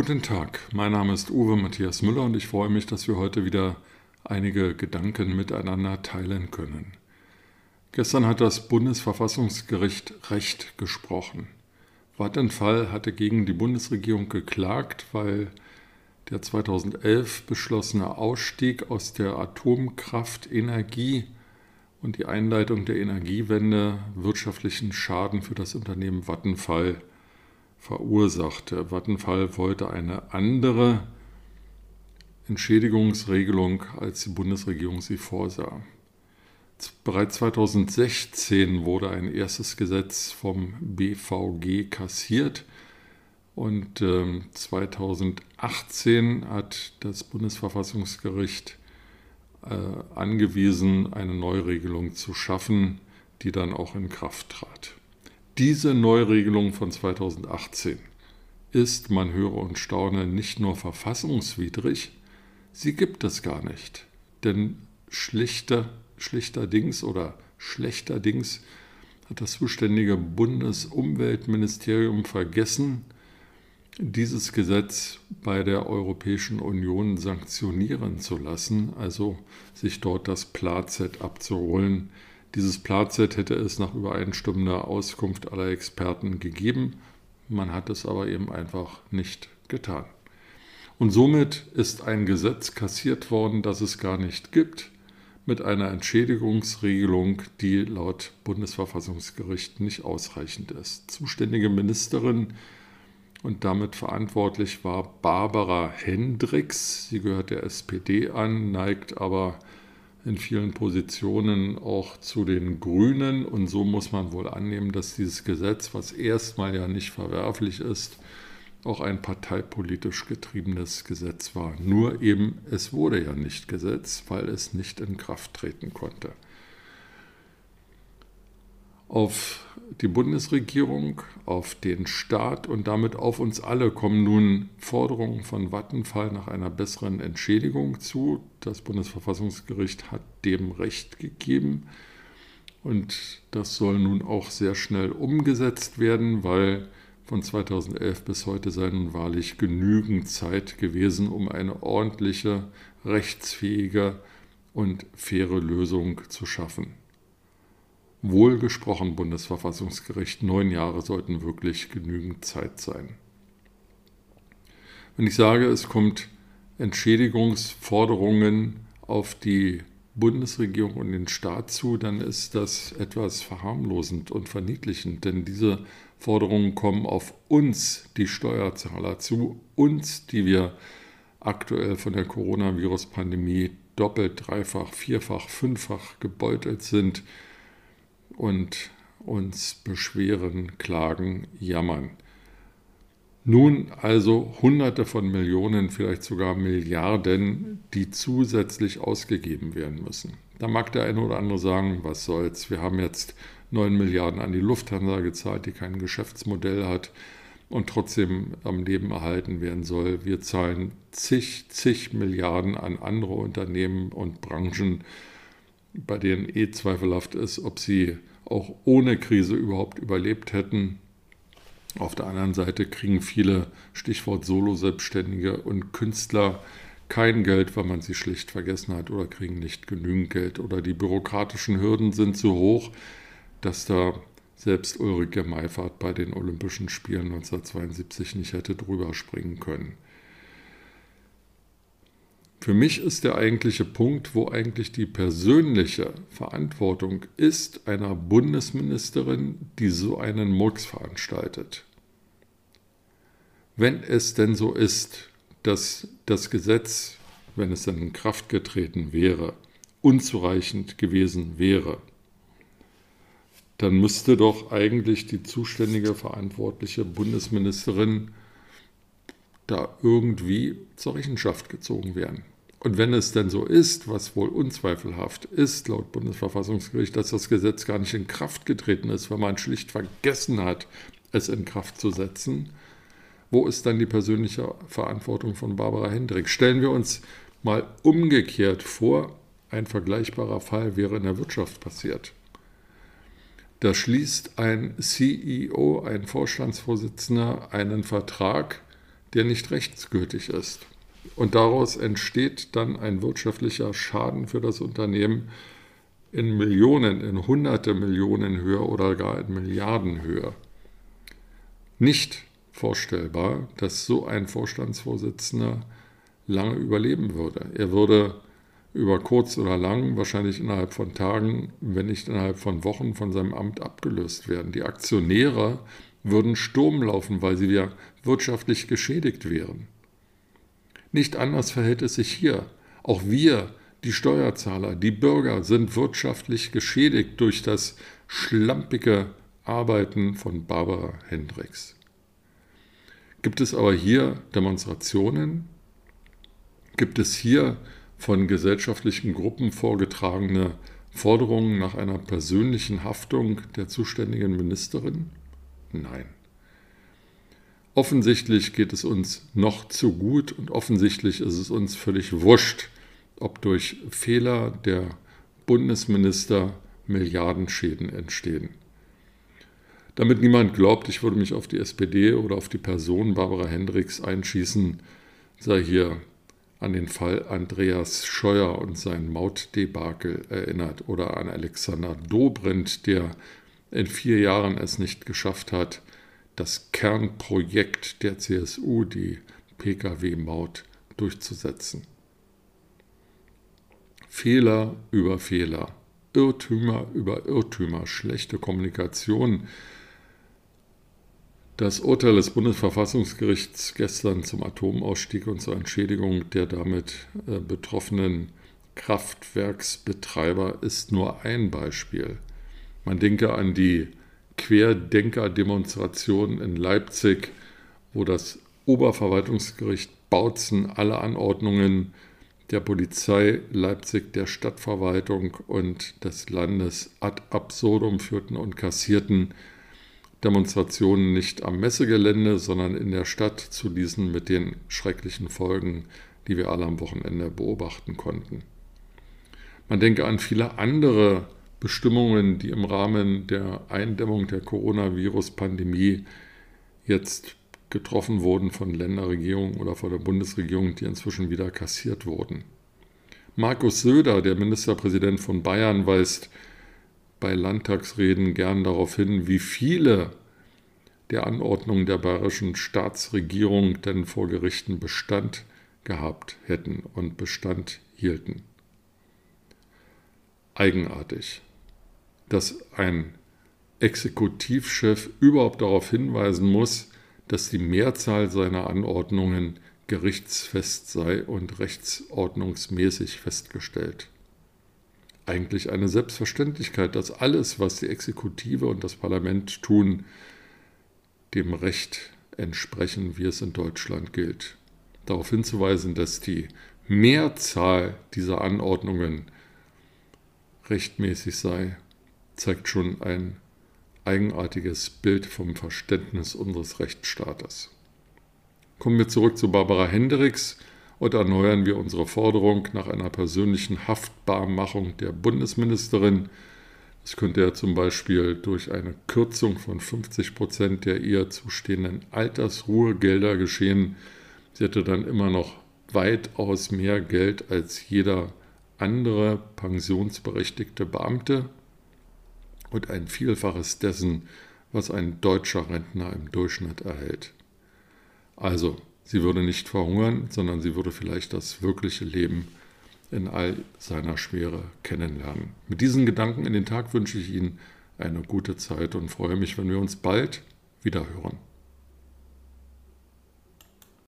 Guten Tag, mein Name ist Uwe Matthias Müller und ich freue mich, dass wir heute wieder einige Gedanken miteinander teilen können. Gestern hat das Bundesverfassungsgericht Recht gesprochen. Vattenfall hatte gegen die Bundesregierung geklagt, weil der 2011 beschlossene Ausstieg aus der Atomkraftenergie und die Einleitung der Energiewende wirtschaftlichen Schaden für das Unternehmen Vattenfall verursachte. Vattenfall wollte eine andere Entschädigungsregelung, als die Bundesregierung sie vorsah. Bereits 2016 wurde ein erstes Gesetz vom BVG kassiert und 2018 ähm, hat das Bundesverfassungsgericht äh, angewiesen, eine Neuregelung zu schaffen, die dann auch in Kraft trat. Diese Neuregelung von 2018 ist, man höre und staune, nicht nur verfassungswidrig, sie gibt es gar nicht. Denn schlichter, schlichterdings oder schlechterdings hat das zuständige Bundesumweltministerium vergessen, dieses Gesetz bei der Europäischen Union sanktionieren zu lassen, also sich dort das Platzett abzuholen, dieses Platset hätte es nach übereinstimmender Auskunft aller Experten gegeben, man hat es aber eben einfach nicht getan. Und somit ist ein Gesetz kassiert worden, das es gar nicht gibt, mit einer Entschädigungsregelung, die laut Bundesverfassungsgericht nicht ausreichend ist. Zuständige Ministerin und damit verantwortlich war Barbara Hendricks. Sie gehört der SPD an, neigt aber in vielen Positionen auch zu den Grünen. Und so muss man wohl annehmen, dass dieses Gesetz, was erstmal ja nicht verwerflich ist, auch ein parteipolitisch getriebenes Gesetz war. Nur eben, es wurde ja nicht Gesetz, weil es nicht in Kraft treten konnte. Auf die Bundesregierung, auf den Staat und damit auf uns alle kommen nun Forderungen von Vattenfall nach einer besseren Entschädigung zu. Das Bundesverfassungsgericht hat dem Recht gegeben und das soll nun auch sehr schnell umgesetzt werden, weil von 2011 bis heute sei nun wahrlich genügend Zeit gewesen, um eine ordentliche, rechtsfähige und faire Lösung zu schaffen. Wohlgesprochen, Bundesverfassungsgericht, neun Jahre sollten wirklich genügend Zeit sein. Wenn ich sage, es kommt Entschädigungsforderungen auf die Bundesregierung und den Staat zu, dann ist das etwas verharmlosend und verniedlichend, denn diese Forderungen kommen auf uns, die Steuerzahler, zu, uns, die wir aktuell von der Coronavirus-Pandemie doppelt, dreifach, vierfach, fünffach gebeutelt sind und uns beschweren, klagen, jammern. Nun also Hunderte von Millionen, vielleicht sogar Milliarden, die zusätzlich ausgegeben werden müssen. Da mag der eine oder andere sagen, was soll's, wir haben jetzt 9 Milliarden an die Lufthansa gezahlt, die kein Geschäftsmodell hat und trotzdem am Leben erhalten werden soll. Wir zahlen zig, zig Milliarden an andere Unternehmen und Branchen, bei denen eh zweifelhaft ist, ob sie auch ohne Krise überhaupt überlebt hätten. Auf der anderen Seite kriegen viele, Stichwort Solo-Selbstständige und Künstler, kein Geld, weil man sie schlicht vergessen hat oder kriegen nicht genügend Geld oder die bürokratischen Hürden sind so hoch, dass da selbst Ulrike Meifert bei den Olympischen Spielen 1972 nicht hätte drüber springen können. Für mich ist der eigentliche Punkt, wo eigentlich die persönliche Verantwortung ist einer Bundesministerin, die so einen Murks veranstaltet. Wenn es denn so ist, dass das Gesetz, wenn es dann in Kraft getreten wäre, unzureichend gewesen wäre, dann müsste doch eigentlich die zuständige verantwortliche Bundesministerin da irgendwie zur Rechenschaft gezogen werden. Und wenn es denn so ist, was wohl unzweifelhaft ist, laut Bundesverfassungsgericht, dass das Gesetz gar nicht in Kraft getreten ist, weil man schlicht vergessen hat, es in Kraft zu setzen, wo ist dann die persönliche Verantwortung von Barbara Hendrik? Stellen wir uns mal umgekehrt vor, ein vergleichbarer Fall wäre in der Wirtschaft passiert. Da schließt ein CEO, ein Vorstandsvorsitzender, einen Vertrag, der nicht rechtsgültig ist. Und daraus entsteht dann ein wirtschaftlicher Schaden für das Unternehmen in Millionen, in hunderte Millionen Höhe oder gar in Milliardenhöhe. Nicht vorstellbar, dass so ein Vorstandsvorsitzender lange überleben würde. Er würde über kurz oder lang, wahrscheinlich innerhalb von Tagen, wenn nicht innerhalb von Wochen von seinem Amt abgelöst werden. Die Aktionäre würden Sturm laufen, weil sie ja wirtschaftlich geschädigt wären. Nicht anders verhält es sich hier. Auch wir, die Steuerzahler, die Bürger sind wirtschaftlich geschädigt durch das schlampige Arbeiten von Barbara Hendricks. Gibt es aber hier Demonstrationen? Gibt es hier von gesellschaftlichen Gruppen vorgetragene Forderungen nach einer persönlichen Haftung der zuständigen Ministerin? Nein. Offensichtlich geht es uns noch zu gut und offensichtlich ist es uns völlig wurscht, ob durch Fehler der Bundesminister Milliardenschäden entstehen. Damit niemand glaubt, ich würde mich auf die SPD oder auf die Person Barbara Hendricks einschießen, sei hier an den Fall Andreas Scheuer und sein Mautdebakel erinnert oder an Alexander Dobrindt, der in vier Jahren es nicht geschafft hat, das Kernprojekt der CSU, die Pkw-Maut, durchzusetzen. Fehler über Fehler, Irrtümer über Irrtümer, schlechte Kommunikation. Das Urteil des Bundesverfassungsgerichts gestern zum Atomausstieg und zur Entschädigung der damit äh, betroffenen Kraftwerksbetreiber ist nur ein Beispiel. Man denke an die Querdenker-Demonstration in Leipzig, wo das Oberverwaltungsgericht Bautzen alle Anordnungen der Polizei Leipzig, der Stadtverwaltung und des Landes ad absurdum führten und kassierten Demonstrationen nicht am Messegelände, sondern in der Stadt zu diesen mit den schrecklichen Folgen, die wir alle am Wochenende beobachten konnten. Man denke an viele andere Bestimmungen, die im Rahmen der Eindämmung der Coronavirus-Pandemie jetzt getroffen wurden von Länderregierungen oder von der Bundesregierung, die inzwischen wieder kassiert wurden. Markus Söder, der Ministerpräsident von Bayern, weist bei Landtagsreden gern darauf hin, wie viele der Anordnungen der bayerischen Staatsregierung denn vor Gerichten Bestand gehabt hätten und Bestand hielten. Eigenartig dass ein Exekutivchef überhaupt darauf hinweisen muss, dass die Mehrzahl seiner Anordnungen gerichtsfest sei und rechtsordnungsmäßig festgestellt. Eigentlich eine Selbstverständlichkeit, dass alles, was die Exekutive und das Parlament tun, dem Recht entsprechen, wie es in Deutschland gilt. Darauf hinzuweisen, dass die Mehrzahl dieser Anordnungen rechtmäßig sei, zeigt schon ein eigenartiges Bild vom Verständnis unseres Rechtsstaates. Kommen wir zurück zu Barbara Hendricks und erneuern wir unsere Forderung nach einer persönlichen Haftbarmachung der Bundesministerin. Das könnte ja zum Beispiel durch eine Kürzung von 50 Prozent der ihr zustehenden Altersruhegelder geschehen. Sie hätte dann immer noch weitaus mehr Geld als jeder andere pensionsberechtigte Beamte und ein Vielfaches dessen, was ein deutscher Rentner im Durchschnitt erhält. Also Sie würde nicht verhungern, sondern sie würde vielleicht das wirkliche Leben in all seiner Schwere kennenlernen. Mit diesen Gedanken in den Tag wünsche ich Ihnen eine gute Zeit und freue mich, wenn wir uns bald wieder hören.